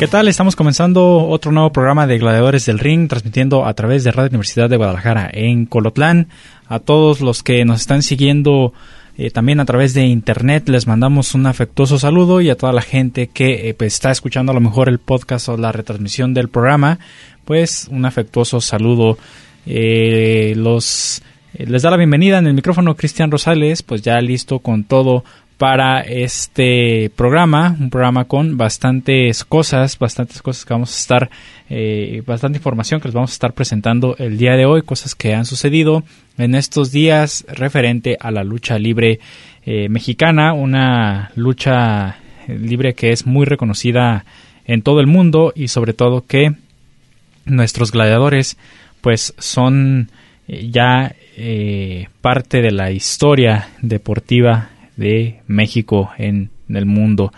¿Qué tal? Estamos comenzando otro nuevo programa de Gladiadores del Ring, transmitiendo a través de Radio Universidad de Guadalajara en Colotlán. A todos los que nos están siguiendo eh, también a través de internet les mandamos un afectuoso saludo y a toda la gente que eh, pues, está escuchando a lo mejor el podcast o la retransmisión del programa, pues un afectuoso saludo. Eh, los les da la bienvenida en el micrófono Cristian Rosales, pues ya listo con todo para este programa, un programa con bastantes cosas, bastantes cosas que vamos a estar, eh, bastante información que les vamos a estar presentando el día de hoy, cosas que han sucedido en estos días referente a la lucha libre eh, mexicana, una lucha libre que es muy reconocida en todo el mundo y sobre todo que nuestros gladiadores pues son eh, ya parte de la historia deportiva de México en, el mundo.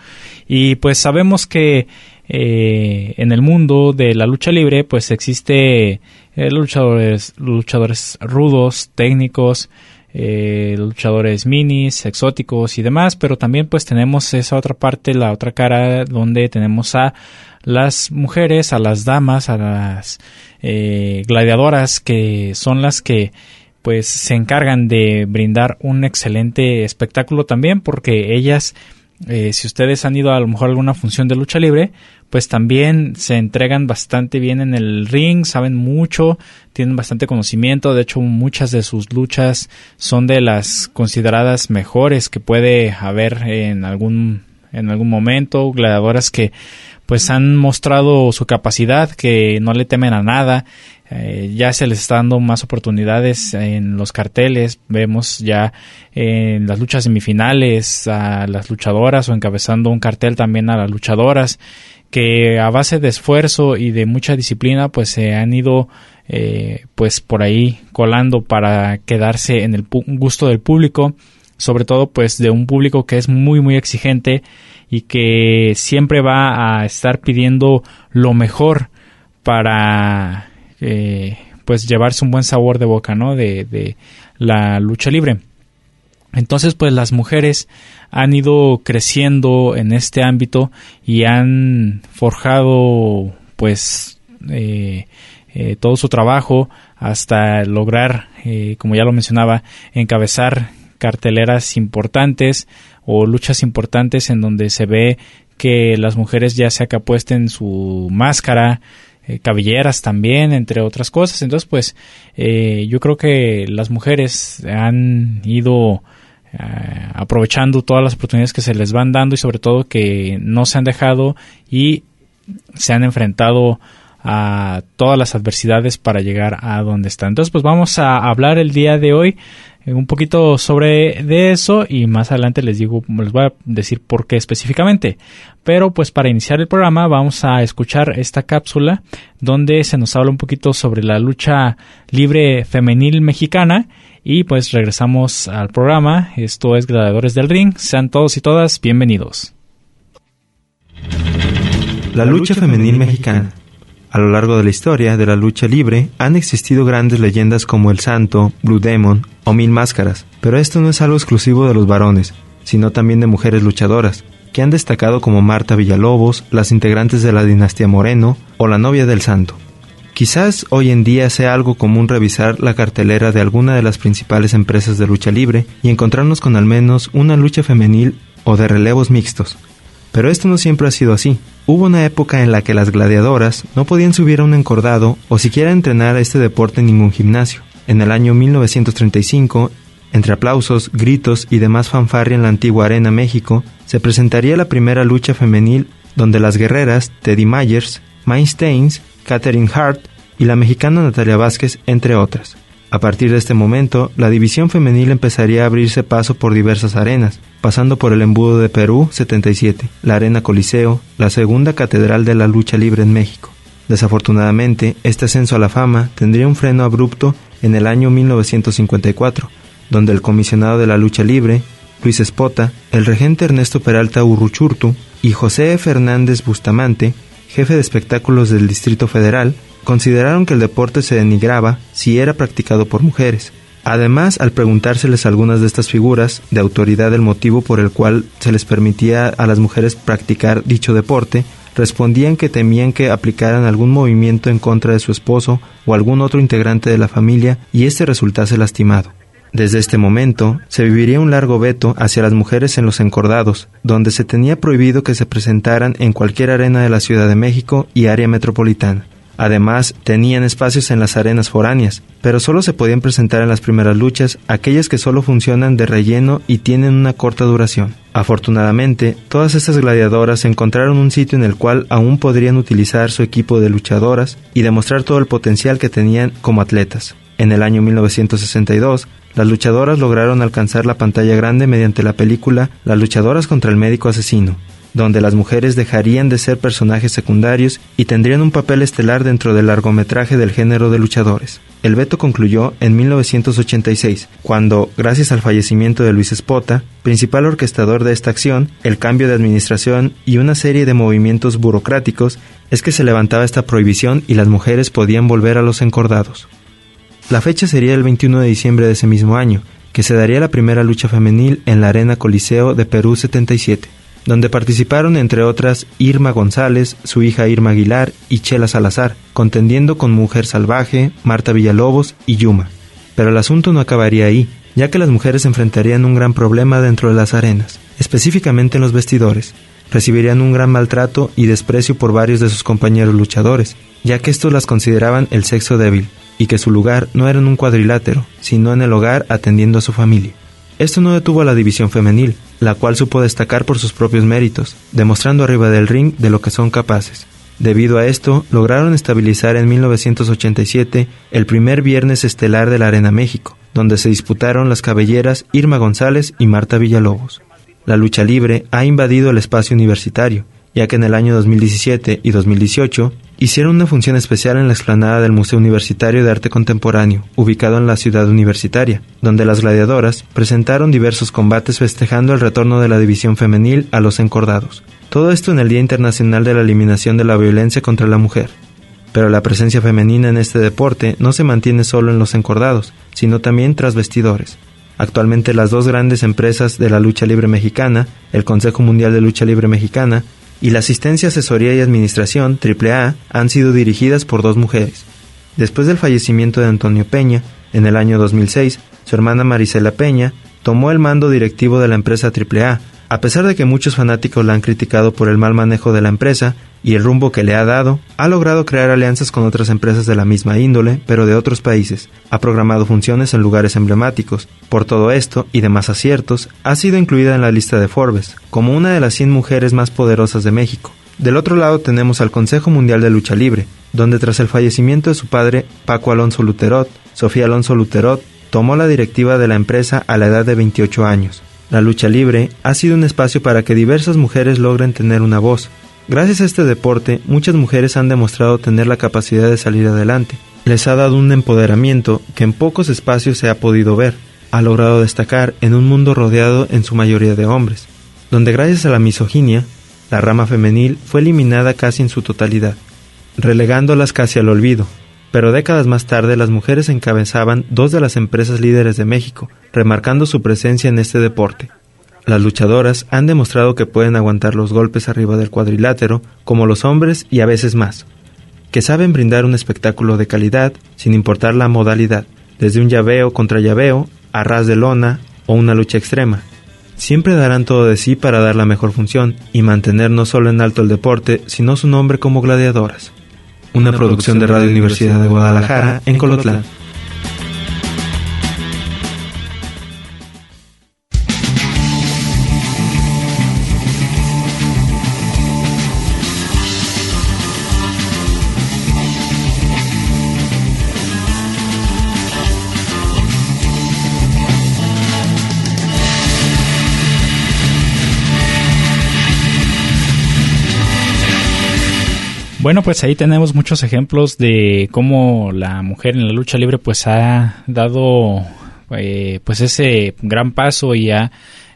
Y pues sabemos que eh, en el mundo de la lucha libre pues existe eh, luchadores, luchadores rudos, técnicos, eh, luchadores minis, exóticos y demás, pero también pues tenemos esa otra parte, la otra cara donde tenemos a las mujeres, a las damas, a las gladiadoras que son las que pues se encargan de brindar un excelente espectáculo también porque ellas eh, si ustedes han ido a lo mejor a alguna función de lucha libre, pues también se entregan bastante bien en el ring, saben mucho, tienen bastante conocimiento, de hecho muchas de sus luchas son de las consideradas mejores que puede haber en algún en algún momento, gladiadoras que pues han mostrado su capacidad, que no le temen a nada, eh, ya se les está dando más oportunidades en los carteles, vemos ya en las luchas semifinales a las luchadoras o encabezando un cartel también a las luchadoras que a base de esfuerzo y de mucha disciplina pues se han ido eh, pues por ahí colando para quedarse en el gusto del público sobre todo pues de un público que es muy muy exigente y que siempre va a estar pidiendo lo mejor para eh, pues llevarse un buen sabor de boca, ¿no? De, la lucha libre. Entonces, pues las mujeres han ido creciendo en este ámbito y han forjado, pues, eh, eh, todo su trabajo hasta lograr, como ya lo mencionaba, encabezar carteleras importantes o luchas importantes en donde se ve que las mujeres ya sea que apuesten su máscara, eh, cabelleras también, entre otras cosas. Entonces, pues eh, yo creo que las mujeres han ido eh, aprovechando todas las oportunidades que se les van dando y sobre todo que no se han dejado y se han enfrentado a todas las adversidades para llegar a donde están. Entonces, pues vamos a hablar el día de hoy un poquito sobre de eso y más adelante les digo, les voy a decir por qué específicamente. Pero pues para iniciar el programa vamos a escuchar esta cápsula donde se nos habla un poquito sobre la lucha libre femenil mexicana y pues regresamos al programa. Esto es Gladiadores del Ring. Sean todos y todas bienvenidos. La lucha femenil mexicana a lo largo de la historia de la lucha libre han existido grandes leyendas como el Santo, Blue Demon o Mil Máscaras, pero esto no es algo exclusivo de los varones, sino también de mujeres luchadoras, que han destacado como Marta Villalobos, las integrantes de la dinastía Moreno o la novia del Santo. Quizás hoy en día sea algo común revisar la cartelera de alguna de las principales empresas de lucha libre y encontrarnos con al menos una lucha femenil o de relevos mixtos. Pero esto no siempre ha sido así. Hubo una época en la que las gladiadoras no podían subir a un encordado o siquiera entrenar este deporte en ningún gimnasio. En el año 1935, entre aplausos, gritos y demás fanfarria en la antigua Arena México, se presentaría la primera lucha femenil donde las guerreras Teddy Myers, Mine Staines, Catherine Hart y la mexicana Natalia Vázquez, entre otras. A partir de este momento, la división femenil empezaría a abrirse paso por diversas arenas, pasando por el Embudo de Perú 77, la Arena Coliseo, la segunda catedral de la lucha libre en México. Desafortunadamente, este ascenso a la fama tendría un freno abrupto en el año 1954, donde el comisionado de la lucha libre, Luis Espota, el regente Ernesto Peralta Urruchurtu y José Fernández Bustamante, jefe de espectáculos del Distrito Federal, consideraron que el deporte se denigraba si era practicado por mujeres. Además, al preguntárseles algunas de estas figuras de autoridad el motivo por el cual se les permitía a las mujeres practicar dicho deporte, respondían que temían que aplicaran algún movimiento en contra de su esposo o algún otro integrante de la familia y éste resultase lastimado. Desde este momento, se viviría un largo veto hacia las mujeres en los encordados, donde se tenía prohibido que se presentaran en cualquier arena de la Ciudad de México y área metropolitana. Además, tenían espacios en las arenas foráneas, pero solo se podían presentar en las primeras luchas aquellas que solo funcionan de relleno y tienen una corta duración. Afortunadamente, todas estas gladiadoras encontraron un sitio en el cual aún podrían utilizar su equipo de luchadoras y demostrar todo el potencial que tenían como atletas. En el año 1962, las luchadoras lograron alcanzar la pantalla grande mediante la película Las luchadoras contra el médico asesino, donde las mujeres dejarían de ser personajes secundarios y tendrían un papel estelar dentro del largometraje del género de luchadores. El veto concluyó en 1986, cuando, gracias al fallecimiento de Luis Espota, principal orquestador de esta acción, el cambio de administración y una serie de movimientos burocráticos, es que se levantaba esta prohibición y las mujeres podían volver a los encordados. La fecha sería el 21 de diciembre de ese mismo año, que se daría la primera lucha femenil en la Arena Coliseo de Perú 77, donde participaron entre otras Irma González, su hija Irma Aguilar y Chela Salazar, contendiendo con Mujer Salvaje, Marta Villalobos y Yuma. Pero el asunto no acabaría ahí, ya que las mujeres enfrentarían un gran problema dentro de las arenas, específicamente en los vestidores. Recibirían un gran maltrato y desprecio por varios de sus compañeros luchadores, ya que estos las consideraban el sexo débil, y que su lugar no era en un cuadrilátero, sino en el hogar atendiendo a su familia. Esto no detuvo a la división femenil, la cual supo destacar por sus propios méritos, demostrando arriba del ring de lo que son capaces. Debido a esto, lograron estabilizar en 1987 el primer viernes estelar de la Arena México, donde se disputaron las cabelleras Irma González y Marta Villalobos. La lucha libre ha invadido el espacio universitario, ya que en el año 2017 y 2018 hicieron una función especial en la explanada del Museo Universitario de Arte Contemporáneo, ubicado en la ciudad universitaria, donde las gladiadoras presentaron diversos combates festejando el retorno de la división femenil a los encordados. Todo esto en el Día Internacional de la Eliminación de la Violencia contra la Mujer. Pero la presencia femenina en este deporte no se mantiene solo en los encordados, sino también tras vestidores. Actualmente las dos grandes empresas de la lucha libre mexicana, el Consejo Mundial de Lucha Libre Mexicana y la asistencia, asesoría y administración AAA han sido dirigidas por dos mujeres. Después del fallecimiento de Antonio Peña, en el año 2006, su hermana Marisela Peña tomó el mando directivo de la empresa AAA, a pesar de que muchos fanáticos la han criticado por el mal manejo de la empresa y el rumbo que le ha dado, ha logrado crear alianzas con otras empresas de la misma índole, pero de otros países. Ha programado funciones en lugares emblemáticos. Por todo esto y demás aciertos, ha sido incluida en la lista de Forbes, como una de las 100 mujeres más poderosas de México. Del otro lado tenemos al Consejo Mundial de Lucha Libre, donde tras el fallecimiento de su padre, Paco Alonso Luterot, Sofía Alonso Luterot tomó la directiva de la empresa a la edad de 28 años. La lucha libre ha sido un espacio para que diversas mujeres logren tener una voz. Gracias a este deporte, muchas mujeres han demostrado tener la capacidad de salir adelante. Les ha dado un empoderamiento que en pocos espacios se ha podido ver. Ha logrado destacar en un mundo rodeado en su mayoría de hombres, donde gracias a la misoginia, la rama femenil fue eliminada casi en su totalidad, relegándolas casi al olvido, pero décadas más tarde las mujeres encabezaban dos de las empresas líderes de México, remarcando su presencia en este deporte. Las luchadoras han demostrado que pueden aguantar los golpes arriba del cuadrilátero, como los hombres y a veces más. que saben brindar un espectáculo de calidad sin importar la modalidad, desde un llaveo contra llaveo, a ras de lona o una lucha extrema. Siempre darán todo de sí para dar la mejor función y mantener no solo en alto el deporte, sino su nombre como gladiadoras. Una, producción de Radio Universidad de Guadalajara en Colotlán. Bueno, pues ahí tenemos muchos ejemplos de cómo la mujer en la lucha libre pues ha dado eh, pues ese gran paso y ha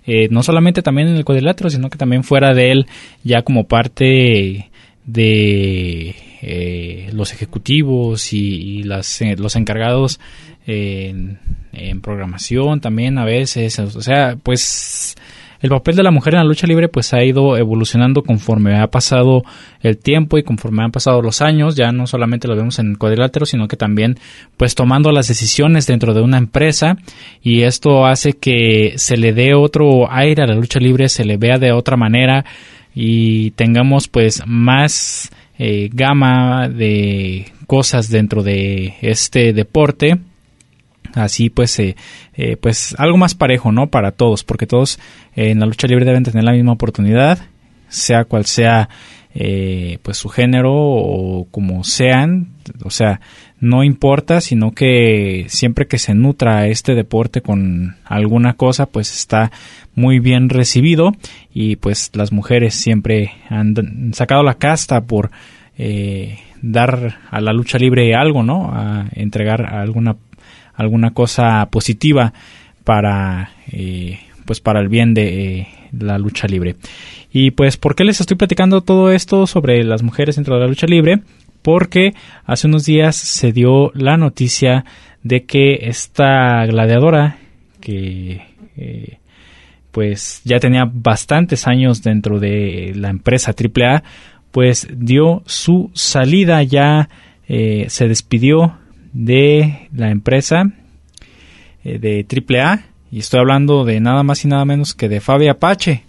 eh, no solamente también en el cuadrilátero, sino que también fuera de él ya como parte de eh, los ejecutivos y, las, los encargados en, en programación también a veces, o sea, pues el papel de la mujer en la lucha libre pues ha ido evolucionando conforme ha pasado el tiempo y conforme han pasado los años, ya no solamente lo vemos en el cuadrilátero, sino que también pues tomando las decisiones dentro de una empresa. Y esto hace que se le dé otro aire a la lucha libre, se le vea de otra manera y tengamos pues más eh, gama de cosas dentro de este deporte así pues eh, eh, pues algo más parejo no para todos porque todos eh, en la lucha libre deben tener la misma oportunidad sea cual sea pues su género o como sean o sea no importa sino que siempre que se nutra este deporte con alguna cosa pues está muy bien recibido y pues las mujeres siempre han sacado la casta por dar a la lucha libre algo, ¿no? A entregar alguna alguna cosa positiva para eh, pues para el bien de eh, la lucha libre. Y pues, ¿por qué les estoy platicando todo esto sobre las mujeres dentro de la lucha libre? Porque hace unos días se dio la noticia de que esta gladiadora, que eh, pues ya tenía bastantes años dentro de la empresa AAA, pues dio su salida ya, se despidió de la empresa eh, de AAA y estoy hablando de nada más y nada menos que de Fabi Apache,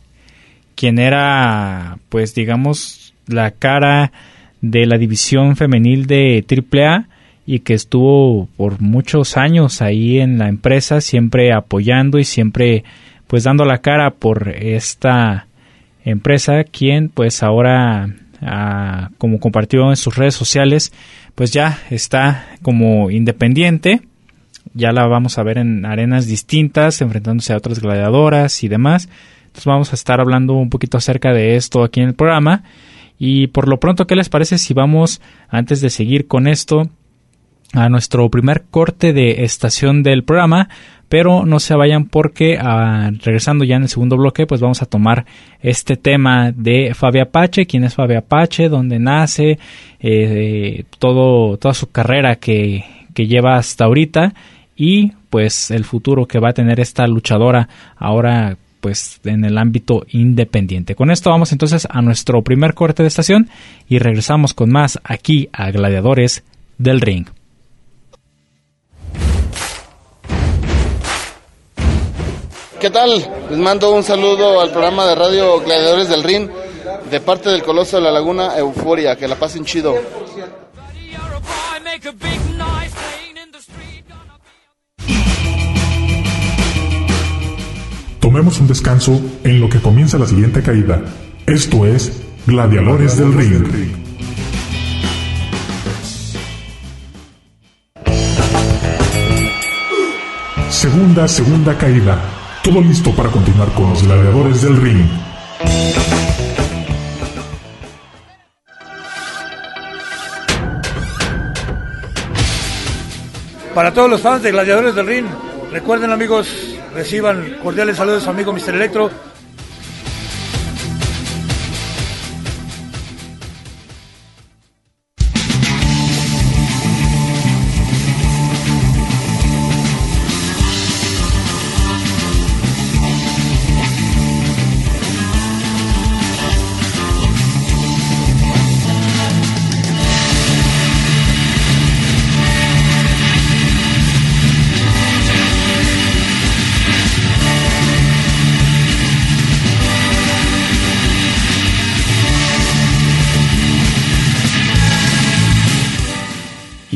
quien era pues digamos la cara de la división femenil de AAA y que estuvo por muchos años ahí en la empresa siempre apoyando y siempre pues dando la cara por esta empresa quien pues ahora ah, como compartió en sus redes sociales pues ya está como independiente. Ya la vamos a ver en arenas distintas, enfrentándose a otras gladiadoras y demás. Entonces vamos a estar hablando un poquito acerca de esto aquí en el programa. Y por lo pronto, ¿qué les parece si vamos, antes de seguir con esto, a nuestro primer corte de estación del programa? Pero no se vayan porque ah, regresando ya en el segundo bloque pues vamos a tomar este tema de Fabia Apache, quién es Fabia Apache, dónde nace, eh, todo, toda su carrera que, que lleva hasta ahorita y pues el futuro que va a tener esta luchadora ahora pues en el ámbito independiente. Con esto vamos entonces a nuestro primer corte de estación y regresamos con más aquí a Gladiadores del Ring. ¿Qué tal? Les mando un saludo al programa de radio Gladiadores del Rin de parte del Coloso de la Laguna Euforia. Que la pasen chido. Tomemos un descanso en lo que comienza la siguiente caída. Esto es Gladiadores del Ring. Segunda, segunda caída. Todo listo para continuar con los gladiadores del ring. Para todos los fans de Gladiadores del Ring, recuerden amigos, reciban cordiales saludos a su amigo Mr. Electro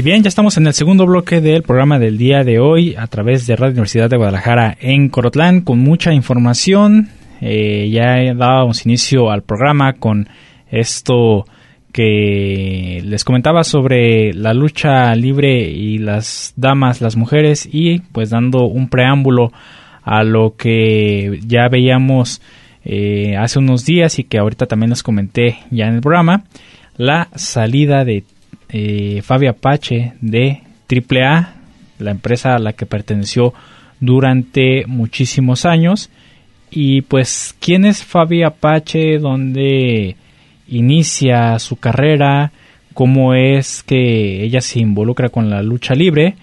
Bien, ya estamos en el segundo bloque del programa del día de hoy a través de Radio Universidad de Guadalajara en Corotlán con mucha información. Eh, ya dábamos inicio al programa con esto que les comentaba sobre la lucha libre y las damas, las mujeres y pues dando un preámbulo a lo que ya veíamos eh, hace unos días y que ahorita también les comenté ya en el programa, la salida de eh, Apache de AAA, la empresa a la que perteneció durante muchísimos años. Y pues, ¿quién es Fabi Apache? ¿Dónde inicia su carrera? ¿Cómo es que ella se involucra con la lucha libre?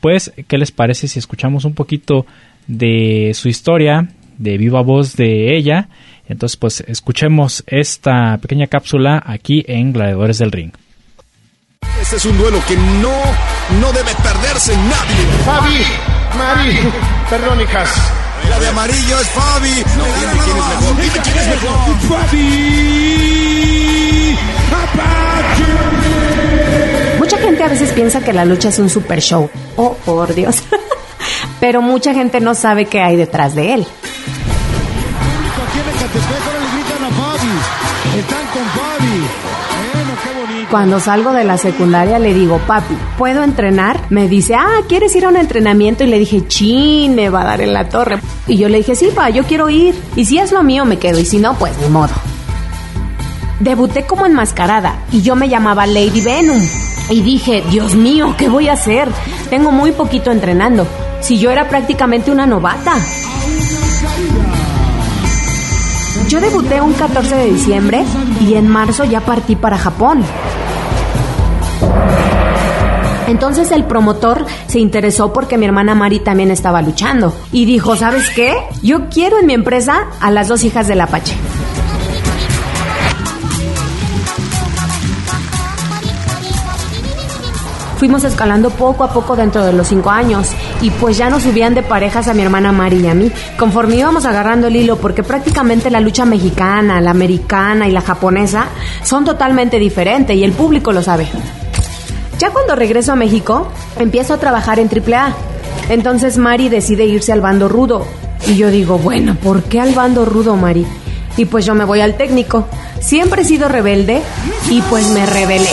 Pues, ¿qué les parece si escuchamos un poquito de su historia, de viva voz de ella? Entonces, pues, escuchemos esta pequeña cápsula aquí en Gladiadores del Ring. Este es un duelo que no, no debe perderse nadie. Fabi, Mari, perdón, hijas. La de amarillo es Fabi. No, dime quién es mejor. Dime quién es mejor. Fabi Mucha gente a veces piensa que la lucha es un super show. Oh, por Dios. Pero mucha gente no sabe qué hay detrás de él. Aquí en ahora le gritan a Fabi. Están con Fabi. Cuando salgo de la secundaria le digo, papi, ¿puedo entrenar? Me dice, ah, ¿quieres ir a un entrenamiento? Y le dije, chin, me va a dar en la torre. Y yo le dije, sí, pa, yo quiero ir. Y si es lo mío, me quedo. Y si no, pues ni modo. Debuté como enmascarada y yo me llamaba Lady Venom. Y dije, Dios mío, ¿qué voy a hacer? Tengo muy poquito entrenando. Si yo era prácticamente una novata. Yo debuté un 14 de diciembre y en marzo ya partí para Japón. Entonces el promotor se interesó porque mi hermana Mari también estaba luchando y dijo, ¿sabes qué? Yo quiero en mi empresa a las dos hijas del Apache. Fuimos escalando poco a poco dentro de los cinco años y pues ya nos subían de parejas a mi hermana Mari y a mí, conforme íbamos agarrando el hilo porque prácticamente la lucha mexicana, la americana y la japonesa son totalmente diferentes y el público lo sabe. Ya cuando regreso a México, empiezo a trabajar en AAA. Entonces Mari decide irse al bando rudo. Y yo digo, bueno, ¿por qué al bando rudo, Mari? Y pues yo me voy al técnico. Siempre he sido rebelde y pues me rebelé.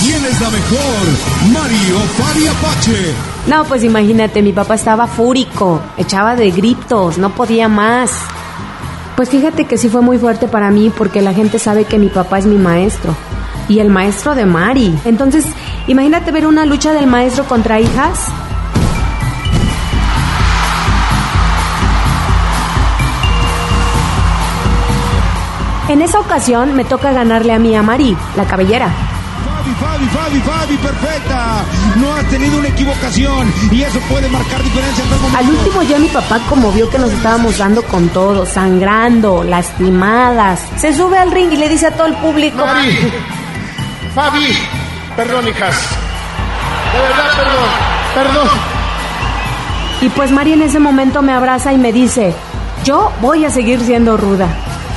¿Quién es la mejor? Mario Fabi Apache. No, pues imagínate, mi papá estaba fúrico, echaba de gritos, no podía más. Pues fíjate que sí fue muy fuerte para mí porque la gente sabe que mi papá es mi maestro y el maestro de Mari. Entonces, imagínate ver una lucha del maestro contra hijas. En esa ocasión me toca ganarle a mí a Mari, la cabellera. Fabi, Fabi, Fabi, Fabi, perfecta. No has tenido una equivocación y eso puede marcar diferencia. Al último ya mi papá como vio que nos estábamos dando con todo, sangrando, lastimadas, se sube al ring y le dice a todo el público, Mari, Fabi, perdón, hijas. De verdad, perdón, perdón. y pues Mari en ese momento me abraza y me dice, yo voy a seguir siendo ruda.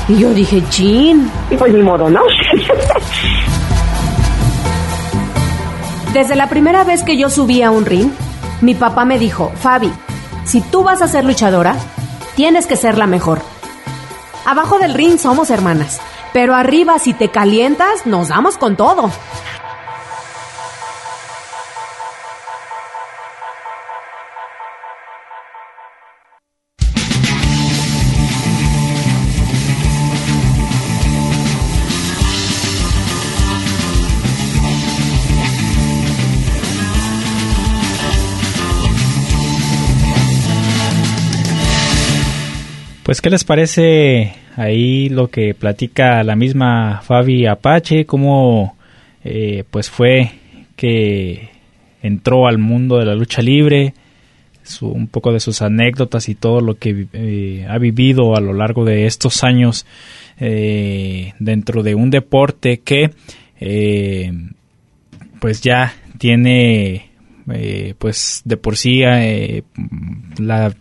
Y yo dije, chin. Y pues ni modo, ¿no? Desde la primera vez que yo subí a un ring, mi papá me dijo, Fabi, si tú vas a ser luchadora, tienes que ser la mejor. Abajo del ring somos hermanas, pero arriba si te calientas, nos damos con todo. Pues, ¿qué les parece ahí lo que platica la misma Fabi Apache? ¿Cómo eh, pues fue que entró al mundo de la lucha libre? Su, un poco de sus anécdotas y todo lo que eh, ha vivido a lo largo de estos años eh, dentro de un deporte que eh, pues ya tiene eh, pues de por sí la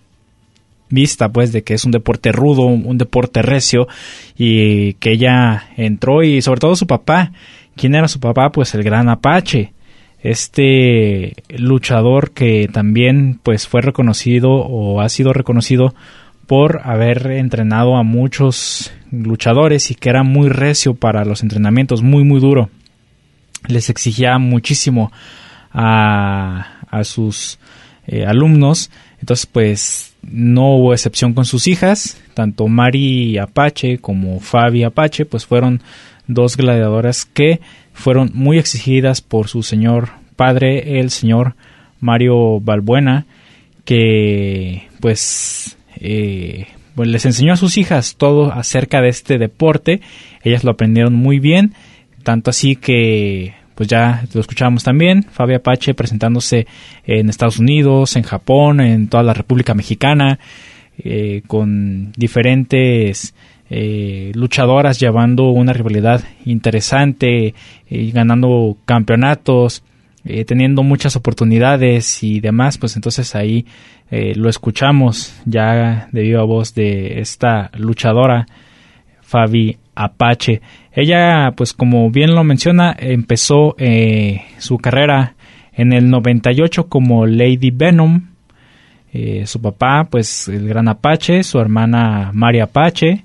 vista pues de que es un deporte rudo, un deporte recio y que ella entró y sobre todo su papá. ¿Quién era su papá? Pues el gran Apache. Este luchador que también pues fue reconocido o ha sido reconocido por haber entrenado a muchos luchadores y que era muy recio para los entrenamientos, muy muy duro. Les exigía muchísimo a, a sus eh, alumnos. Entonces, pues no hubo excepción con sus hijas. Tanto Mari Apache como Fabi Apache, pues fueron dos gladiadoras que fueron muy exigidas por su señor padre, el señor Mario Balbuena, que pues, eh, pues les enseñó a sus hijas todo acerca de este deporte. Ellas lo aprendieron muy bien, tanto así que pues ya lo escuchábamos también, Fabi Apache presentándose en Estados Unidos, en Japón, en toda la República Mexicana, eh, con diferentes eh, luchadoras llevando una rivalidad interesante, y ganando campeonatos, eh, teniendo muchas oportunidades y demás, pues entonces ahí lo escuchamos ya de viva voz de esta luchadora, Fabi Apache. Ella, pues como bien lo menciona, empezó eh, su carrera en el 98 como Lady Venom. Eh, su papá, pues el gran Apache, su hermana María Apache.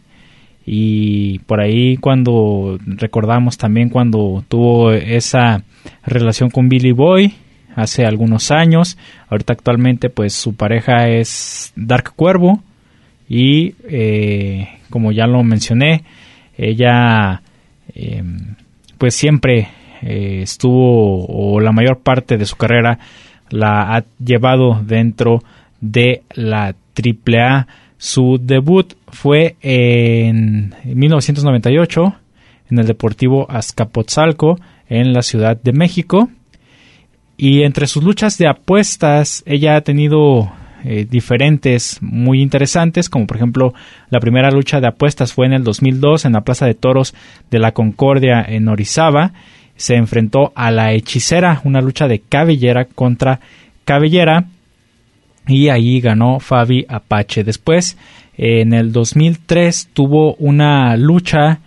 Y por ahí cuando recordamos también cuando tuvo esa relación con Billy Boy hace algunos años. Ahorita actualmente pues su pareja es Dark Cuervo. Y eh, como ya lo mencioné, ella em, pues siempre eh, estuvo o la mayor parte de su carrera la ha llevado dentro de la AAA. Su debut fue en 1998 en el Deportivo Azcapotzalco en la Ciudad de México. Y entre sus luchas de apuestas, ella ha tenido eh, diferentes muy interesantes, como por ejemplo la primera lucha de apuestas fue en el 2002 en la Plaza de Toros de la Concordia en Orizaba. Se enfrentó a la hechicera, una lucha de cabellera contra cabellera y ahí ganó Fabi Apache. Después, en el 2003 tuvo una lucha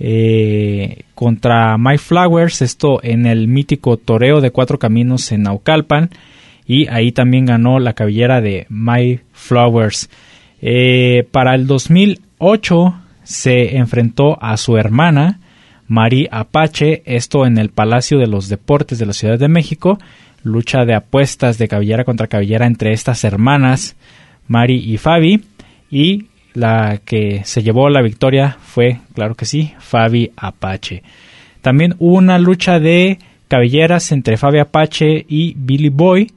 eh, contra My Flowers, esto en el mítico toreo de cuatro caminos en Naucalpan y ahí también ganó la cabellera de My Flowers. Eh, para el 2008 se enfrentó a su hermana, Mari Apache, esto en el Palacio de los Deportes de la Ciudad de México, lucha de apuestas de cabellera contra cabellera entre estas hermanas, Mari y Fabi, y la que se llevó la victoria fue, claro que sí, Fabi Apache. También hubo una lucha de cabelleras entre Fabi Apache y Billy Boy,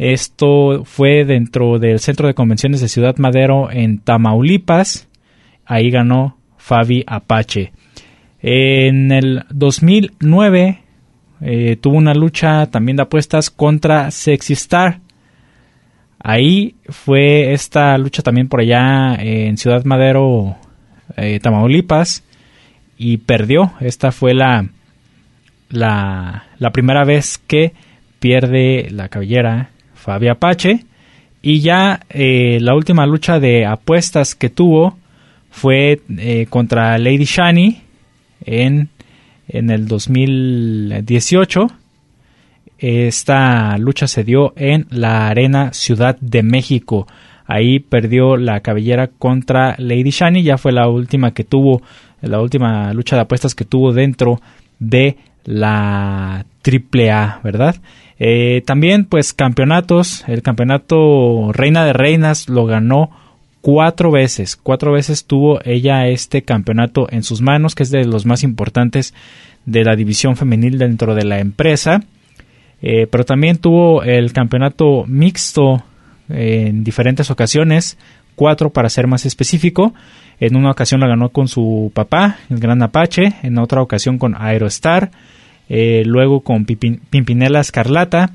esto fue dentro del Centro de Convenciones de Ciudad Madero en Tamaulipas. Ahí ganó Fabi Apache. En el 2009 eh, tuvo una lucha también de apuestas contra Sexy Star. Ahí fue esta lucha también por allá en Ciudad Madero, eh, Tamaulipas, y perdió. Esta fue la, la, la primera vez que pierde la cabellera Fabi Apache. Y ya eh, la última lucha de apuestas que tuvo fue eh, contra Lady Shani en, en el 2018. Esta lucha se dio en la Arena Ciudad de México. Ahí perdió la cabellera contra Lady Shani. Ya fue la última que tuvo, la última lucha de apuestas que tuvo dentro de la AAA, ¿verdad? Eh, también, pues, campeonatos. El campeonato Reina de Reinas lo ganó cuatro veces. Cuatro veces tuvo ella este campeonato en sus manos, que es de los más importantes de la división femenil dentro de la empresa. Eh, pero también tuvo el campeonato mixto en diferentes ocasiones, cuatro para ser más específico. En una ocasión la ganó con su papá, el Gran Apache, en otra ocasión con Aerostar, eh, luego con Pimpinela Escarlata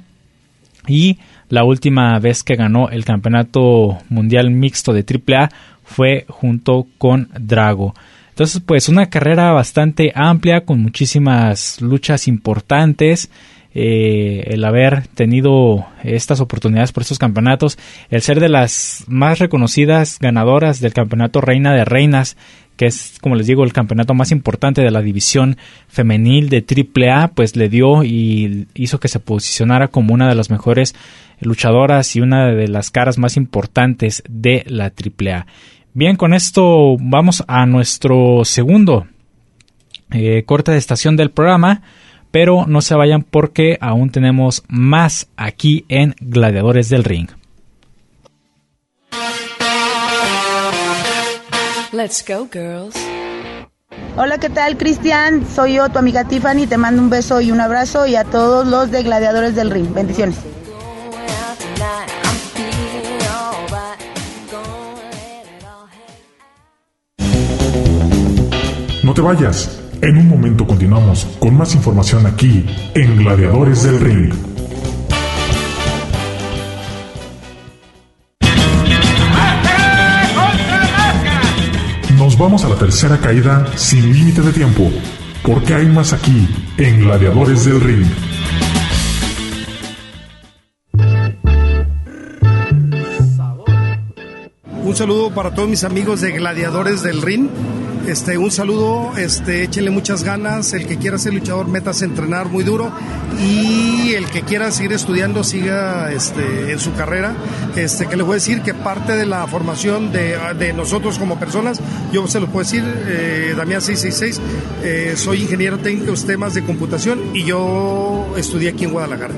y la última vez que ganó el campeonato mundial mixto de AAA fue junto con Drago. Entonces, pues una carrera bastante amplia con muchísimas luchas importantes. eh, el haber tenido estas oportunidades por estos campeonatos, el ser de las más reconocidas ganadoras del campeonato Reina de Reinas, que es, como les digo, el campeonato más importante de la división femenil de AAA, pues le dio y hizo que se posicionara como una de las mejores luchadoras y una de las caras más importantes de la AAA. Bien, con esto vamos a nuestro segundo eh, corte de estación del programa, pero no se vayan porque aún tenemos más aquí en Gladiadores del Ring. Let's go, girls. Hola, ¿qué tal, Cristian? Soy yo, tu amiga Tiffany. Te mando un beso y un abrazo y a todos los de Gladiadores del Ring. Bendiciones. No te vayas. En un momento continuamos con más información aquí en Gladiadores del Ring. Nos vamos a la tercera caída sin límite de tiempo, porque hay más aquí en Gladiadores del Ring. Un saludo para todos mis amigos de Gladiadores del Ring. Este, un saludo, este, échenle muchas ganas. El que quiera ser luchador, métase a entrenar muy duro. Y el que quiera seguir estudiando, siga este, en su carrera. Este, que les voy a decir que parte de la formación de, de nosotros como personas, yo se lo puedo decir, eh, Damián 666, eh, soy ingeniero técnico en temas de computación y yo estudié aquí en Guadalajara.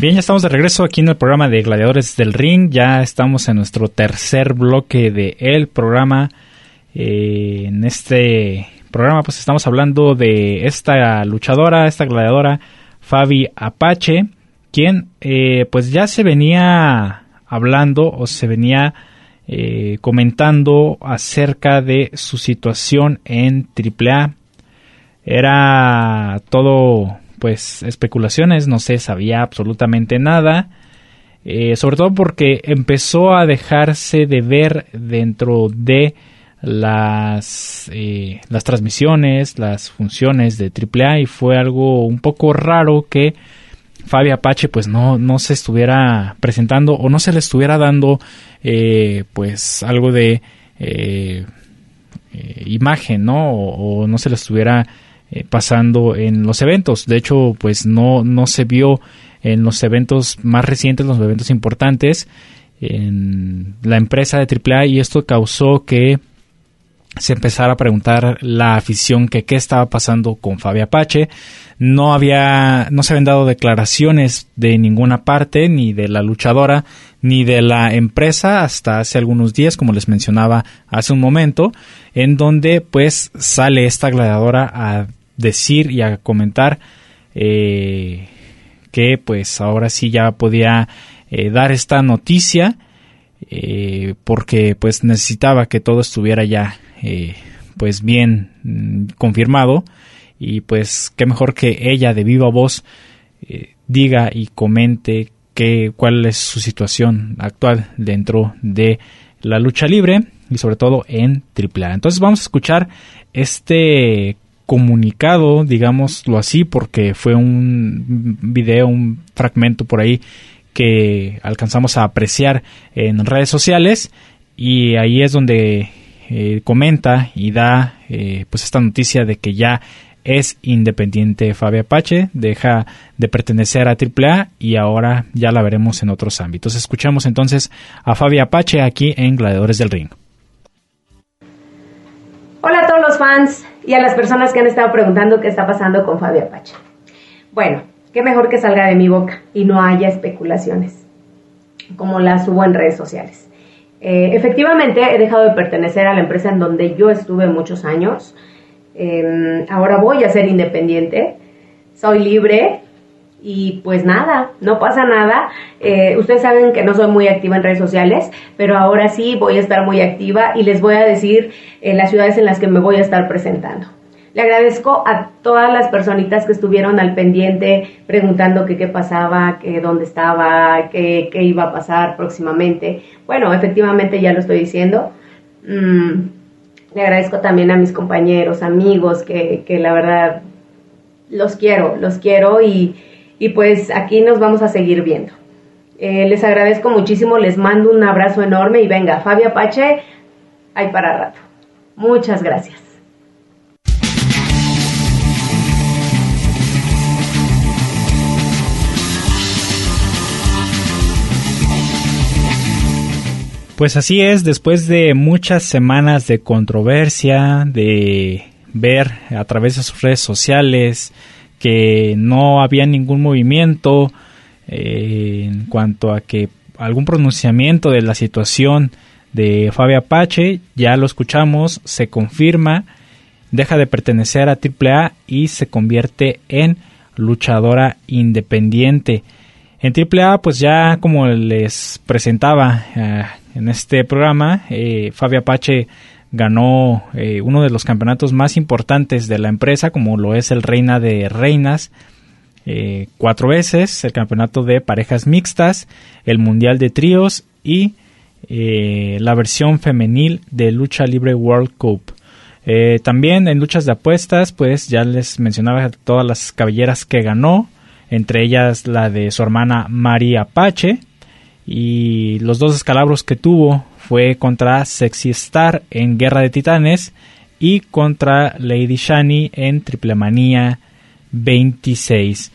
Bien, ya estamos de regreso aquí en el programa de Gladiadores del Ring. Ya estamos en nuestro tercer bloque de el programa. Eh, en este programa, pues estamos hablando de esta luchadora, esta gladiadora, Fabi Apache, quien eh, pues ya se venía hablando o se venía eh, comentando acerca de su situación en AAA. Era todo pues especulaciones, no se sabía absolutamente nada. Eh, sobre todo porque empezó a dejarse de ver dentro de las, eh, las transmisiones, las funciones de AAA y fue algo un poco raro que Fabi Apache pues no, no se estuviera presentando o no se le estuviera dando eh, pues algo de imagen, ¿no? O, no se le estuviera eh, pasando en los eventos. De hecho, pues no, no se vio en los eventos más recientes, los eventos importantes, en la empresa de AAA y esto causó que se empezara a preguntar la afición que qué estaba pasando con Fabi Apache. No había, no se habían dado declaraciones de ninguna parte, ni de la luchadora, ni de la empresa hasta hace algunos días, como les mencionaba hace un momento, en donde pues sale esta gladiadora a decir y a comentar eh, que pues ahora sí ya podía eh, dar esta noticia eh, porque pues necesitaba que todo estuviera ya pues bien mm, confirmado y pues qué mejor que ella de viva voz diga y comente que, cuál es su situación actual dentro de la lucha libre y sobre todo en AAA. Entonces vamos a escuchar este comunicado, digámoslo así, porque fue un video, un fragmento por ahí que alcanzamos a apreciar en redes sociales y ahí es donde eh, comenta y da eh, pues esta noticia de que ya es independiente Fabio Apache, deja de pertenecer a AAA y ahora ya la veremos en otros ámbitos. Escuchamos entonces a Fabio Apache aquí en Gladiadores del Ring. Hola a todos los fans y a las personas que han estado preguntando qué está pasando con Fabio Apache. Bueno, qué mejor que salga de mi boca y no haya especulaciones, como las subo en redes sociales. Eh, efectivamente, he dejado de pertenecer a la empresa en donde yo estuve muchos años. Em, ahora voy a ser independiente, soy libre Y pues nada, no pasa nada. Eh, ustedes saben que no soy muy activa en redes sociales, pero ahora sí voy a estar muy activa y les voy a decir eh, las ciudades en las que me voy a estar presentando. Le agradezco a todas las personitas que estuvieron al pendiente preguntando qué pasaba, que dónde estaba, qué, iba a pasar próximamente. Bueno, efectivamente ya lo estoy diciendo. Mm, le agradezco también a mis compañeros, amigos, que, que la verdad los quiero, los quiero y, y pues aquí nos vamos a seguir viendo. Eh, les agradezco muchísimo, les mando un abrazo enorme y venga, Fabia Pache, hay para rato. Muchas gracias. Pues así es, después de muchas semanas de controversia, de ver a través de sus redes sociales, que no había ningún movimiento eh, en cuanto a que algún pronunciamiento de la situación de Fabio Apache, ya lo escuchamos, se confirma, deja de pertenecer a AAA y se convierte en luchadora independiente. En AAA, pues ya como les presentaba eh, en este programa, eh, Fabio Apache ganó eh, uno de los campeonatos más importantes de la empresa, como lo es el Reina de Reinas, eh, cuatro veces, el campeonato de parejas mixtas, el Mundial de Tríos y eh, la versión femenil de Lucha Libre World Cup. también en luchas de apuestas, pues ya les mencionaba todas las cabelleras que ganó, entre ellas la de su hermana María Apache, y los dos escalabros que tuvo fue contra Sexy Star en Guerra de Titanes y contra Lady Shani en Triple Manía 26.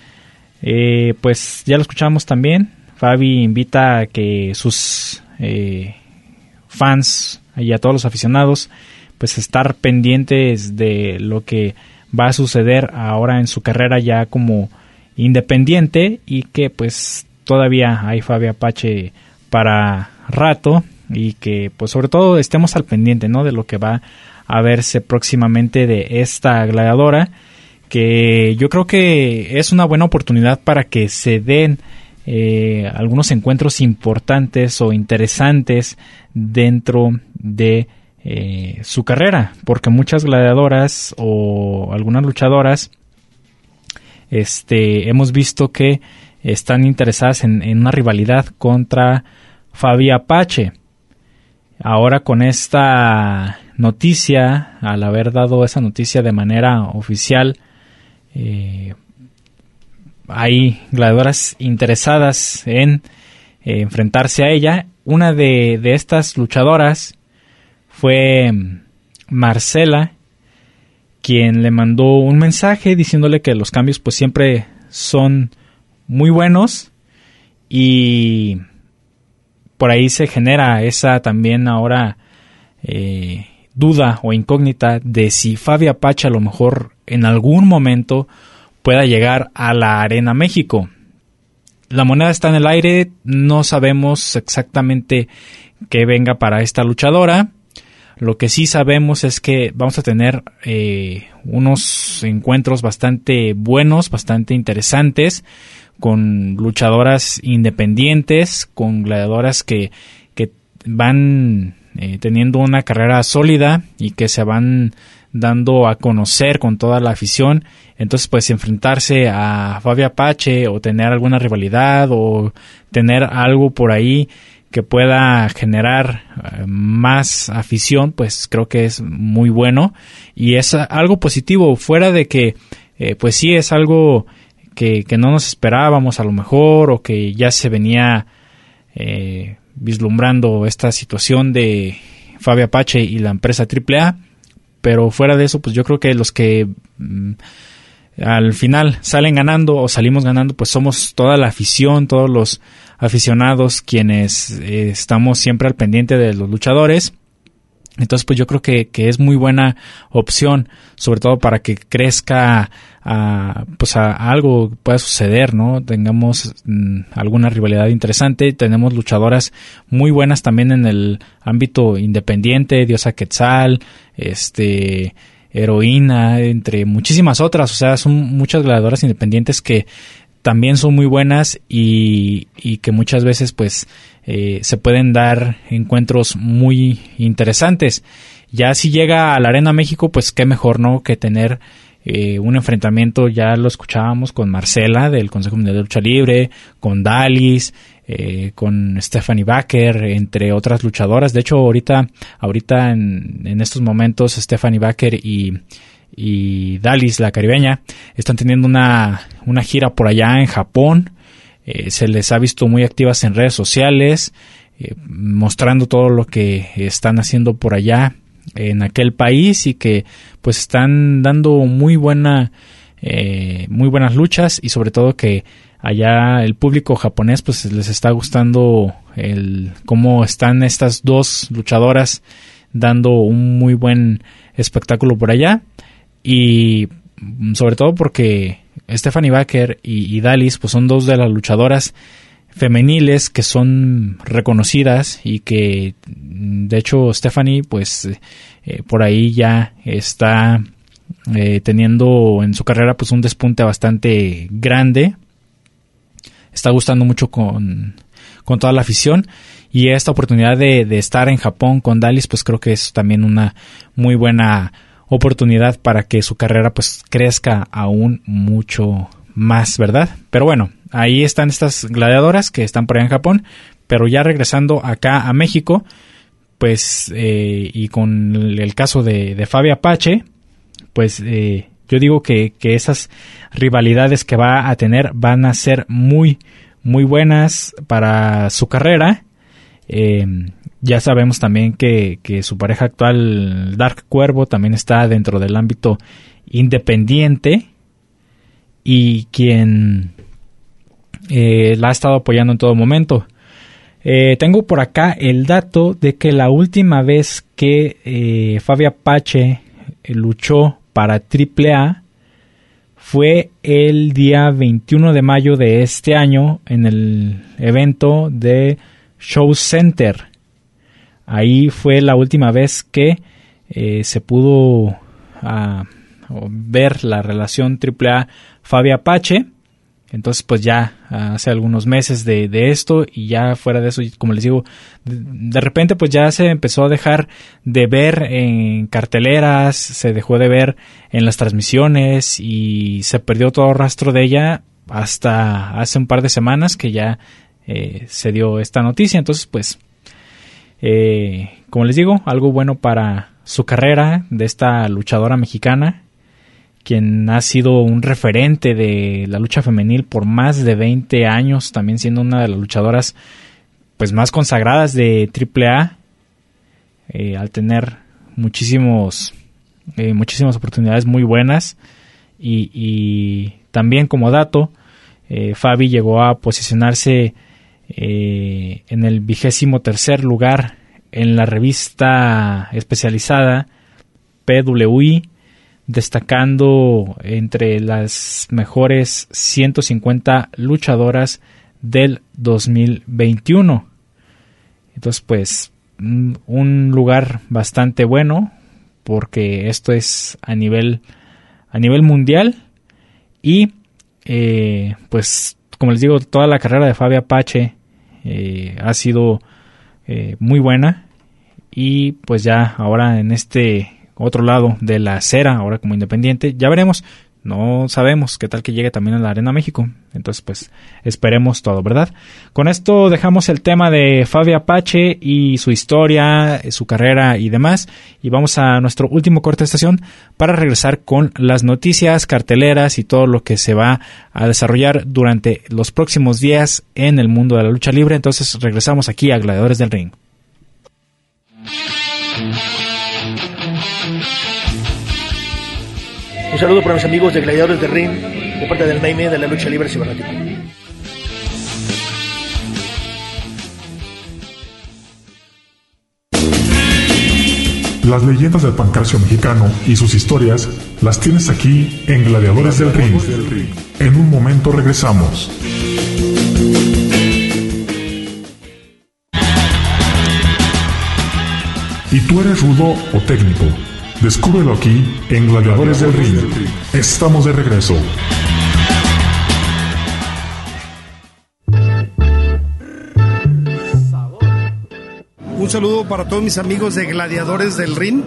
Eh, pues ya lo escuchamos también. Fabi invita a que sus eh, fans y a todos los aficionados pues estar pendientes de lo que va a suceder ahora en su carrera ya como independiente y que pues todavía hay Fabi Apache para rato y que pues sobre todo estemos al pendiente ¿no? de lo que va a verse próximamente de esta gladiadora que yo creo que es una buena oportunidad para que se den eh, algunos encuentros importantes o interesantes dentro de eh, su carrera porque muchas gladiadoras o algunas luchadoras este hemos visto que están interesadas en, en una rivalidad contra Fabi Apache Ahora con esta noticia, al haber dado esa noticia de manera oficial, eh, hay gladiadoras interesadas en eh, enfrentarse a ella. Una de, de, estas luchadoras fue Marcela, quien le mandó un mensaje diciéndole que los cambios pues siempre son muy buenos y por ahí se genera esa también ahora eh, duda o incógnita de si Fabi Apache a lo mejor en algún momento pueda llegar a la Arena México. La moneda está en el aire, no sabemos exactamente qué venga para esta luchadora. Lo que sí sabemos es que vamos a tener eh, unos encuentros bastante buenos, bastante interesantes con luchadoras independientes, con gladiadoras que, que van eh, teniendo una carrera sólida y que se van dando a conocer con toda la afición. Entonces, pues enfrentarse a Fabio Apache o tener alguna rivalidad o tener algo por ahí que pueda generar eh, más afición, pues creo que es muy bueno y es algo positivo, fuera de que, eh, pues sí es algo que, no nos esperábamos a lo mejor o que ya se venía eh, vislumbrando esta situación de Fabio Apache y la empresa AAA, pero fuera de eso, pues yo creo que los que mm, al final salen ganando o salimos ganando, pues somos toda la afición, todos los aficionados quienes eh, estamos siempre al pendiente de los luchadores entonces, pues yo creo que, que, es muy buena opción, sobre todo para que crezca a, pues a, algo pueda suceder, ¿no? Tengamos mm, alguna rivalidad interesante. Tenemos luchadoras muy buenas también en el ámbito independiente, Diosa Quetzal, este, Heroína, entre muchísimas otras. O sea, son muchas gladiadoras independientes que también son muy buenas y, y que muchas veces pues eh, se pueden dar encuentros muy interesantes. Ya si llega a la Arena México, pues qué mejor, ¿no? Que tener eh, un enfrentamiento, ya lo escuchábamos con Marcela del Consejo Mundial de Lucha Libre, con Dalis, eh, con Stephanie Baker, entre otras luchadoras. De hecho, ahorita, ahorita en, en estos momentos, Stephanie Baker y, y la caribeña, están teniendo una, una gira por allá en Japón. Eh, se les ha visto muy activas en redes sociales, eh, mostrando todo lo que están haciendo por allá en aquel país y que pues están dando muy buena eh, muy buenas luchas y sobre todo que allá el público japonés pues les está gustando el cómo están estas dos luchadoras dando un muy buen espectáculo por allá. Y sobre todo porque Stephanie Baker y, Dalis pues son dos de las luchadoras femeniles que son reconocidas y que de hecho Stephanie pues eh, por ahí ya está eh, teniendo en su carrera pues un despunte bastante grande. Está gustando mucho con, con toda la afición y esta oportunidad de, de estar en Japón con Dalis pues creo que es también una muy buena oportunidad para que su carrera pues crezca aún mucho más, ¿verdad? Pero bueno, ahí están estas gladiadoras que están por allá en Japón, pero ya regresando acá a México, pues eh, y con el caso de, de Fabi Apache, pues eh, yo digo que, que, esas rivalidades que va a tener van a ser muy, muy buenas para su carrera. Eh, ya sabemos también que, que, su pareja actual, Dark Cuervo, también está dentro del ámbito independiente y quien eh, la ha estado apoyando en todo momento. Eh, tengo por acá el dato de que la última vez que eh, Fabia Apache luchó para AAA fue el día 21 de mayo de este año en el evento de Show Center Ahí fue la última vez que eh, se pudo uh, ver la relación AAA Fabi Apache. Entonces, pues ya hace algunos meses de, esto y ya fuera de eso, como les digo, de, de, repente pues ya se empezó a dejar de ver en carteleras, se dejó de ver en las transmisiones y se perdió todo rastro de ella hasta hace un par de semanas que ya eh, se dio esta noticia. Entonces, pues eh, como les digo, algo bueno para su carrera de esta luchadora mexicana, quien ha sido un referente de la lucha femenil por más de 20 años, también siendo una de las luchadoras pues más consagradas de AAA, eh, al tener muchísimos, eh, muchísimas oportunidades muy buenas. Y, también como dato, eh, Fabi llegó a posicionarse eh, en el vigésimo tercer lugar en la revista especializada PWI, destacando entre las mejores 150 luchadoras del 2021. Entonces, pues, un lugar bastante bueno, porque esto es a nivel, a nivel mundial. Y, eh, pues, como les digo, toda la carrera de Fabio Apache eh, ha sido eh, muy buena y pues ya ahora en este otro lado de la acera, ahora como independiente, ya veremos. No sabemos qué tal que llegue también a la Arena México. Entonces, pues esperemos todo, ¿verdad? Con esto dejamos el tema de Fabio Apache y su historia, su carrera y demás. Y vamos a nuestro último corte de estación para regresar con las noticias, carteleras y todo lo que se va a desarrollar durante los próximos días en el mundo de la lucha libre. Entonces, regresamos aquí a Gladiadores del Ring. Un saludo para mis amigos de Gladiadores de Ring, de parte del Maime de la lucha libre cibernética. Las leyendas del pancracio mexicano y sus historias las tienes aquí en Gladiadores del Ring. En un momento regresamos. ¿Y tú eres rudo o técnico? Descúbrelo aquí en Gladiadores del Ring. Estamos de regreso. Un saludo para todos mis amigos de Gladiadores del Ring.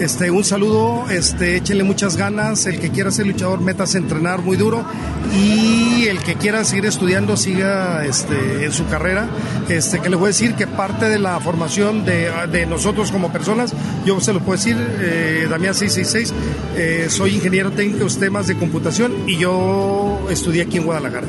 Este, un saludo, este, échenle muchas ganas. El que quiera ser luchador, metas a entrenar muy duro. Y el que quiera seguir estudiando, siga este, en su carrera. Este, que les voy a decir que parte de la formación de, de nosotros como personas, yo se lo puedo decir, eh, Damián 666, eh, soy ingeniero técnico en temas de computación y yo estudié aquí en Guadalajara.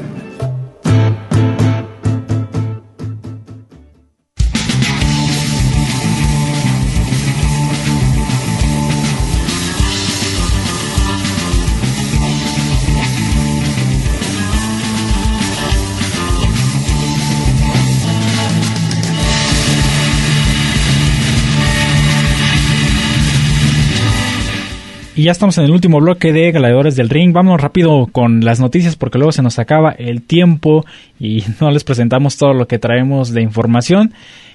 Y ya estamos en el último bloque de Gladiadores del Ring. Vámonos rápido con las noticias porque luego se nos acaba el tiempo y no les presentamos todo lo que traemos de información.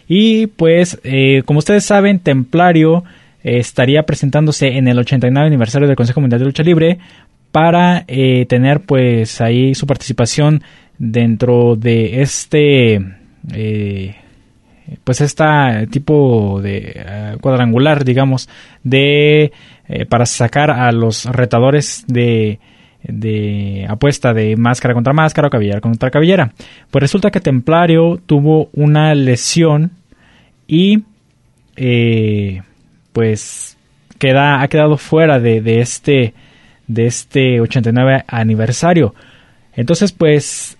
Y pues, eh, como ustedes saben, Templario eh, estaría presentándose en el 89 aniversario del Consejo Mundial de Lucha Libre para eh, tener pues ahí su participación dentro de este pues esta tipo de cuadrangular digamos de eh, para sacar a los retadores de, de apuesta de máscara contra máscara o cabellera contra cabellera. Pues resulta que Templario tuvo una lesión y eh, pues queda, ha quedado fuera de, de, este de este 89 aniversario. Entonces pues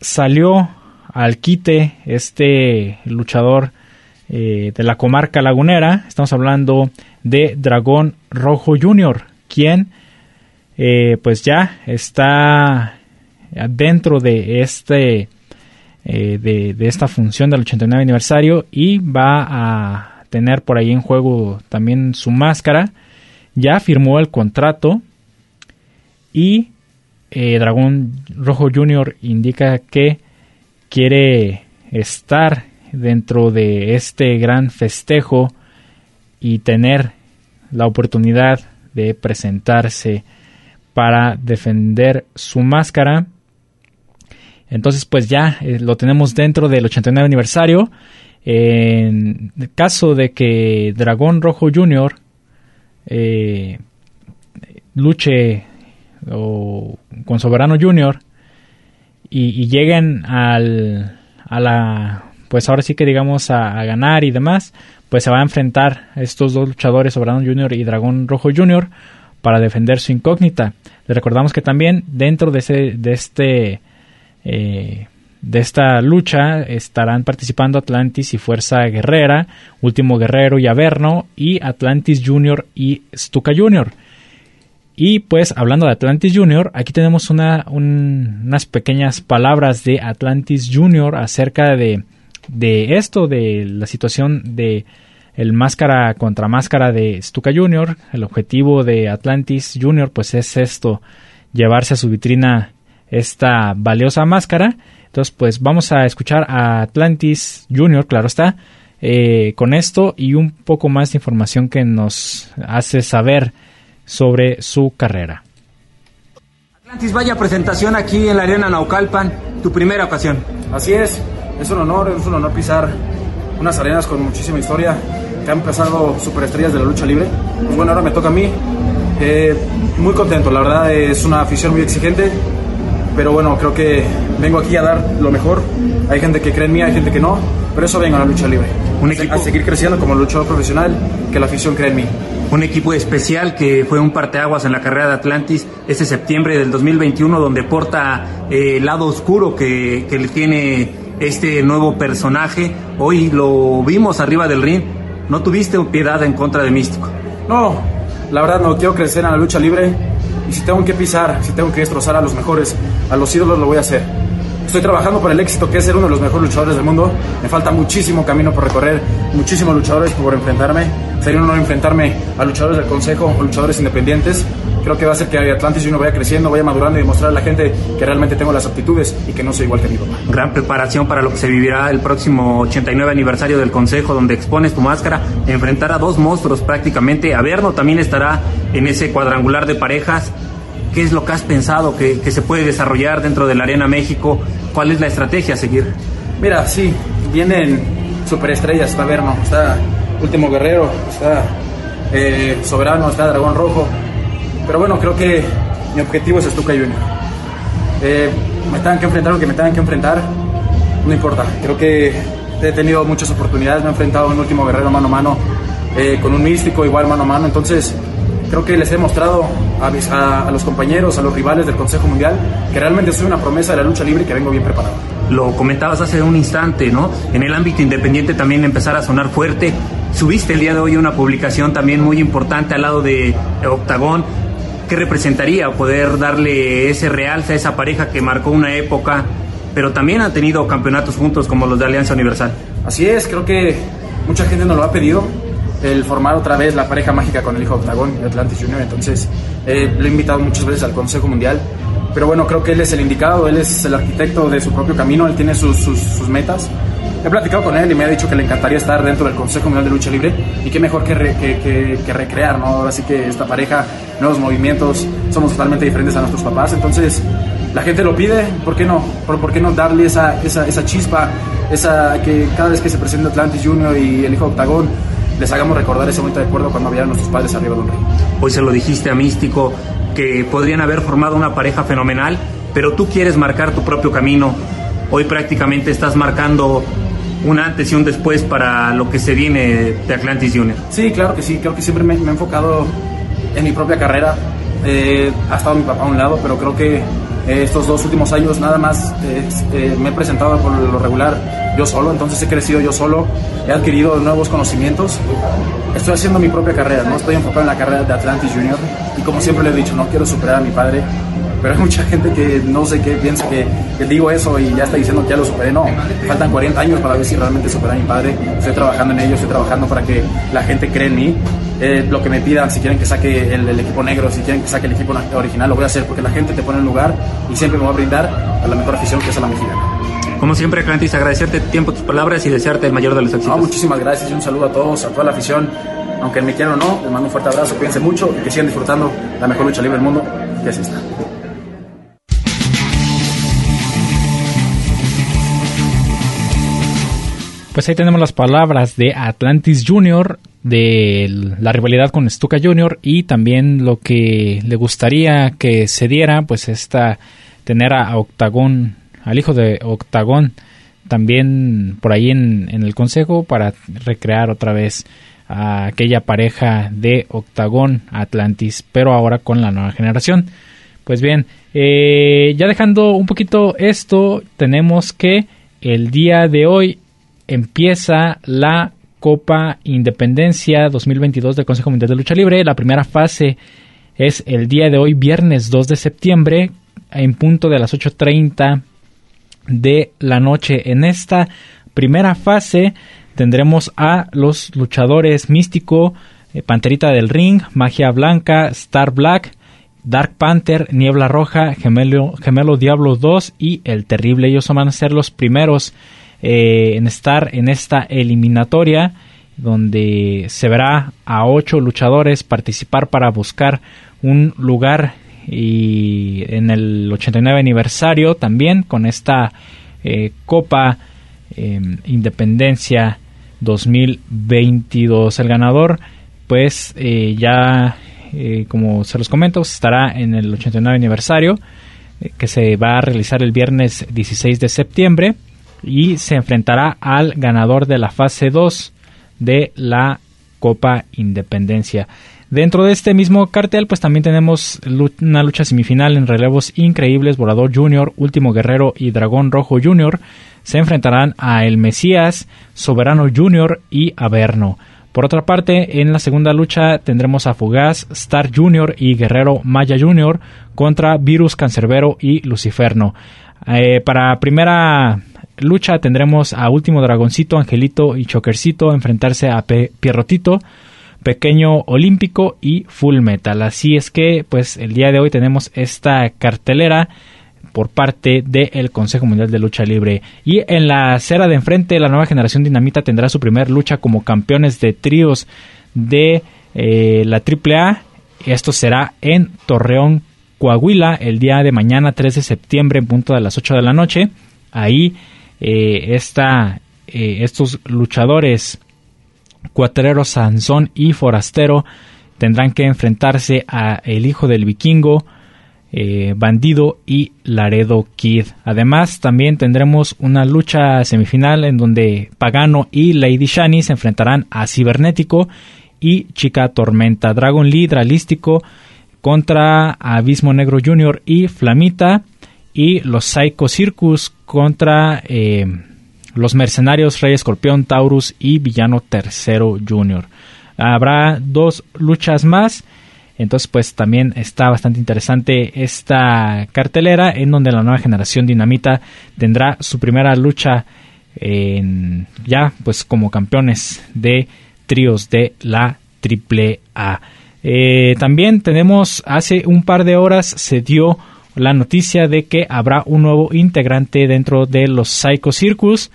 salió al quite este luchador eh, de la comarca lagunera. Estamos hablando de Dragón Rojo Jr., quien eh, pues ya está dentro de este eh, de, de, esta función del 89 aniversario y va a tener por ahí en juego también su máscara. Ya firmó el contrato y Dragón Rojo Jr. indica que quiere estar dentro de este gran festejo y tener la oportunidad de presentarse para defender su máscara. Entonces, pues ya eh, lo tenemos dentro del 89 aniversario. En caso de que Dragón Rojo Jr. Eh, luche con Soberano Jr. Y, y lleguen al, a la pues ahora sí que digamos a, ganar y demás, pues se va a enfrentar estos dos luchadores, Sobrano Jr. y Dragón Rojo Jr., para defender su incógnita. Le recordamos que también dentro de, ese, de este... Eh, de esta lucha estarán participando Atlantis y Fuerza Guerrera, Último Guerrero y Averno, y Atlantis Jr. y Stuka Jr. Y pues hablando de Atlantis Jr., aquí tenemos una, unas pequeñas palabras de Atlantis Jr. acerca de de esto, de la situación de el máscara contra máscara de Stuka Jr., el objetivo de Atlantis Jr., pues es esto, llevarse a su vitrina esta valiosa máscara. Entonces, pues vamos a escuchar a Atlantis Jr., claro está, eh, con esto y un poco más de información que nos hace saber sobre su carrera. Atlantis, vaya presentación aquí en la Arena Naucalpan, tu primera ocasión. Así es, es un honor, es un honor pisar unas arenas con muchísima historia que han pasado superestrellas de la lucha libre. Pues bueno, ahora me toca a mí. Eh, muy contento, la verdad es una afición muy exigente, pero bueno, creo que vengo aquí a dar lo mejor. Hay gente que cree en mí, hay gente que no, pero eso vengo a la lucha libre. Un equipo a seguir creciendo como luchador profesional, que la afición cree en mí. Un equipo especial que fue un parteaguas en la carrera de Atlantis este septiembre del 2021, donde porta eh, el lado oscuro que, que le tiene este nuevo personaje. Hoy lo vimos arriba del ring. ¿No tuviste piedad en contra de Místico? No, la verdad no quiero crecer en la lucha libre. Y si tengo que pisar, si tengo que destrozar a los mejores, a los ídolos, lo voy a hacer. Estoy trabajando por el éxito, que es ser uno de los mejores luchadores del mundo. Me falta muchísimo camino por recorrer, muchísimos luchadores por enfrentarme. Sería un honor enfrentarme a luchadores del Consejo o luchadores independientes creo que va a hacer que Atlantis uno vaya creciendo, vaya madurando y demostrar a la gente que realmente tengo las aptitudes y que no soy igual que mi papá. Gran preparación para lo que se vivirá el próximo 89 aniversario del Consejo, donde expones tu máscara, enfrentar a dos monstruos prácticamente. Averno también estará en ese cuadrangular de parejas. ¿Qué es lo que has pensado que, que se puede desarrollar dentro de la Arena México? ¿Cuál es la estrategia a seguir? Mira, sí, vienen superestrellas. Está Verno, está Último Guerrero, está eh, Soberano, está Dragón Rojo. Pero bueno, creo que mi objetivo es Stuka Junior. Eh, me tengan que enfrentar lo que me tengan que enfrentar, no importa. Creo que he tenido muchas oportunidades, me he enfrentado en Último Guerrero mano a mano, eh, con un místico igual mano a mano. Entonces, creo que les he mostrado a, a, los compañeros, a los rivales del Consejo Mundial, que realmente soy una promesa de la lucha libre y que vengo bien preparado. Lo comentabas hace un instante, ¿no? En el ámbito independiente también empezar a sonar fuerte. Subiste el día de hoy una publicación también muy importante al lado de Octagón. ¿Qué representaría poder darle ese realce a esa pareja que marcó una época, pero también han tenido campeonatos juntos como los de Alianza Universal? Así es, creo que mucha gente nos lo ha pedido el formar otra vez la pareja mágica con el hijo Octagón, Atlantis Junior. Entonces, eh, lo he invitado muchas veces al Consejo Mundial. Pero bueno, creo que él es el indicado, él es el arquitecto de su propio camino, él tiene sus, sus, metas. He platicado con él y me ha dicho que le encantaría estar dentro del Consejo Mundial de Lucha Libre y qué mejor que, re, que, que, recrear, ¿no? Ahora sí que esta pareja, nuevos movimientos, somos totalmente diferentes a nuestros papás, entonces la gente lo pide, ¿por qué no? ¿Por, por qué no darle esa, esa, esa chispa, esa que cada vez que se presenta Atlantis Junior y el hijo Octagón, les hagamos recordar ese momento de acuerdo cuando habían nuestros padres arriba de un ring. Hoy se lo dijiste a Místico que podrían haber formado una pareja fenomenal, pero tú quieres marcar tu propio camino. Hoy prácticamente estás marcando un antes y un después para lo que se viene de Atlantis Junior. Sí, claro que sí, creo que siempre me, me he enfocado en mi propia carrera. Eh, ha estado mi papá a un lado, pero creo que eh, estos dos últimos años nada más eh, me he presentado por lo regular yo solo, entonces he crecido yo solo, he adquirido nuevos conocimientos, estoy haciendo mi propia carrera, no estoy enfocado en la carrera de Atlantis Junior y como siempre le he dicho, no quiero superar a mi padre, pero hay mucha gente que no sé qué piensa que, que, digo eso y ya está diciendo que ya lo superé. No, faltan 40 años para ver si realmente superé a mi padre. Estoy trabajando en ello, estoy trabajando para que la gente cree en mí. Eh, lo que me pidan, si quieren que saque el, equipo negro, si quieren que saque el equipo original, lo voy a hacer porque la gente te pone en lugar y siempre me va a brindar a la mejor afición que es la mexicana. Como siempre, Clantis, agradecerte tiempo, tus palabras y desearte el mayor de los éxitos. No, muchísimas gracias y un saludo a todos, a toda la afición. Aunque me quieran o no, les mando un fuerte abrazo, cuídense mucho y que sigan disfrutando la mejor lucha libre del mundo, que así está. Pues ahí tenemos las palabras de Atlantis Junior, de la rivalidad con Stuka Junior y también lo que le gustaría que se diera, pues esta tener a Octagón, al hijo de Octagón, también por ahí en, en el consejo para recrear otra vez a aquella pareja de Octagón Atlantis, pero ahora con la nueva generación. Pues bien, eh, ya dejando un poquito esto, tenemos que el día de hoy empieza la Copa Independencia 2022 del Consejo Mundial de Lucha Libre. La primera fase es el día de hoy, viernes 2 de septiembre, en punto de las 8.30 de la noche. En esta primera fase tendremos a los luchadores Místico, eh, Panterita del Ring, Magia Blanca, Star Black, Dark Panther, Niebla Roja, Gemelo, Gemelo Diablo 2 y El Terrible. Ellos van a ser los primeros eh, en estar en esta eliminatoria donde se verá a ocho luchadores participar para buscar un lugar y en el 89 aniversario también con esta eh, Copa eh, Independencia 2022 el ganador pues eh, ya como se los comento estará en el 89 aniversario que se va a realizar el viernes 16 de septiembre y se enfrentará al ganador de la fase 2 de la Copa Independencia. Dentro de este mismo cartel, pues también tenemos una lucha semifinal en relevos increíbles. Volador Junior, Último Guerrero y Dragón Rojo Junior se enfrentarán a El Mesías, Soberano Junior y Averno. Por otra parte, en la segunda lucha tendremos a Fugaz, Star Junior y Guerrero Maya Junior contra Virus Cancerbero y Luciferno. Eh, para primera lucha tendremos a Último Dragoncito, Angelito y Chokercito enfrentarse a Pierrotito, Pequeño Olímpico y Full Metal. Así es que, pues el día de hoy tenemos esta cartelera por parte del Consejo Mundial de Lucha Libre. Y en la acera de enfrente, la nueva generación Dinamita tendrá su primer lucha como campeones de tríos de eh, la AAA. Esto será en Torreón, Coahuila, el día de mañana, 3 de septiembre, en punto de las 8 de la noche. Ahí eh, esta eh, estos luchadores Cuatrero, Sansón y Forastero tendrán que enfrentarse a el hijo del vikingo, eh, Bandido y Laredo Kid. Además, también tendremos una lucha semifinal en donde Pagano y Lady Shani se enfrentarán a Cibernético y Chica Tormenta. Dragon Lee, Dralístico contra Abismo Negro Jr. y Flamita. Y los Psycho Circus contra eh, los Mercenarios Rey Escorpión, Taurus y Villano Tercero Jr. Habrá dos luchas más. Entonces, pues también está bastante interesante esta cartelera en donde la nueva generación Dinamita tendrá su primera lucha en, ya pues como campeones de tríos de la Triple A. Eh, también tenemos hace un par de horas se dio la noticia de que habrá un nuevo integrante dentro de los Psycho Circus.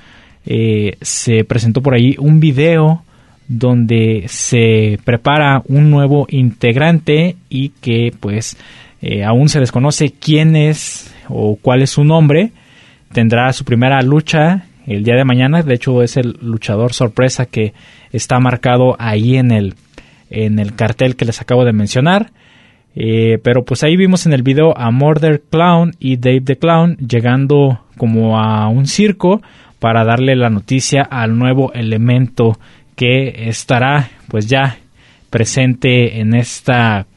Eh, se presentó por ahí un video donde se prepara un nuevo integrante y que pues eh, aún se desconoce quién es o cuál es su nombre. Tendrá su primera lucha el día de mañana. De hecho es el luchador sorpresa que está marcado ahí en el, en el cartel que les acabo de mencionar. Eh, pero pues ahí vimos en el video a Murder Clown y Dave the Clown llegando como a un circo para darle la noticia al nuevo elemento que estará pues ya presente en esta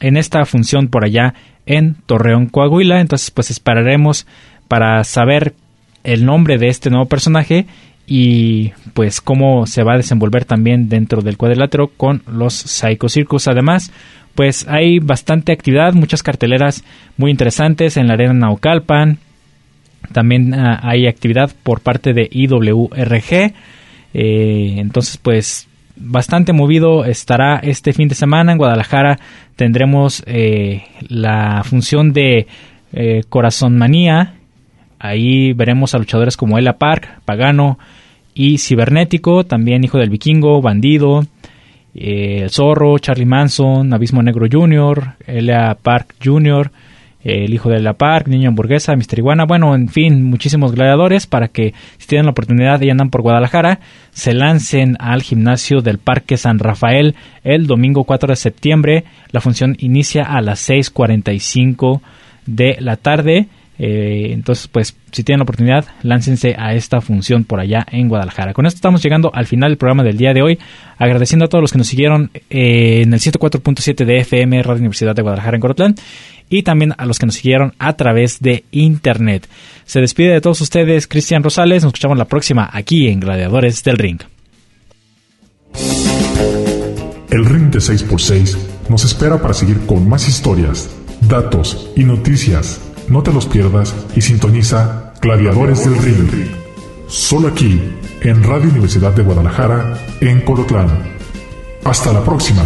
en esta función por allá en Torreón Coahuila. Entonces pues esperaremos para saber el nombre de este nuevo personaje y pues cómo se va a desenvolver también dentro del cuadrilátero con los Psycho Circus. Además pues hay bastante actividad muchas carteleras muy interesantes en la arena Naucalpan también ah, hay actividad por parte de IWRG eh, entonces, pues bastante movido estará este fin de semana en Guadalajara. Tendremos eh, la función de eh, Corazón Manía. Ahí veremos a luchadores como Ella Park, Pagano y Cibernético, también Hijo del Vikingo, Bandido, El Zorro, Charlie Manson, Abismo Negro Jr., Ella Park Jr., el hijo de la Park, Niño Hamburguesa, Mister Iguana, bueno, en fin, muchísimos gladiadores para que si tienen la oportunidad y andan por Guadalajara, se lancen al gimnasio del Parque San Rafael el domingo 4 de septiembre. La función inicia a las 6.45 de la tarde. Eh, entonces, pues, si tienen la oportunidad, láncense a esta función por allá en Guadalajara. Con esto estamos llegando al final del programa del día de hoy. Agradeciendo a todos los que nos siguieron eh, en el 104.7 de FM, Radio Universidad de Guadalajara en Corotlán y también a los que nos siguieron a través de internet. Se despide de todos ustedes Cristian Rosales, nos escuchamos la próxima aquí en Gladiadores del Ring. El Ring de 6x6 nos espera para seguir con más historias, datos y noticias. No te los pierdas y sintoniza Gladiadores del Ring. Solo aquí, en Radio Universidad de Guadalajara, en Colotlán. Hasta la próxima.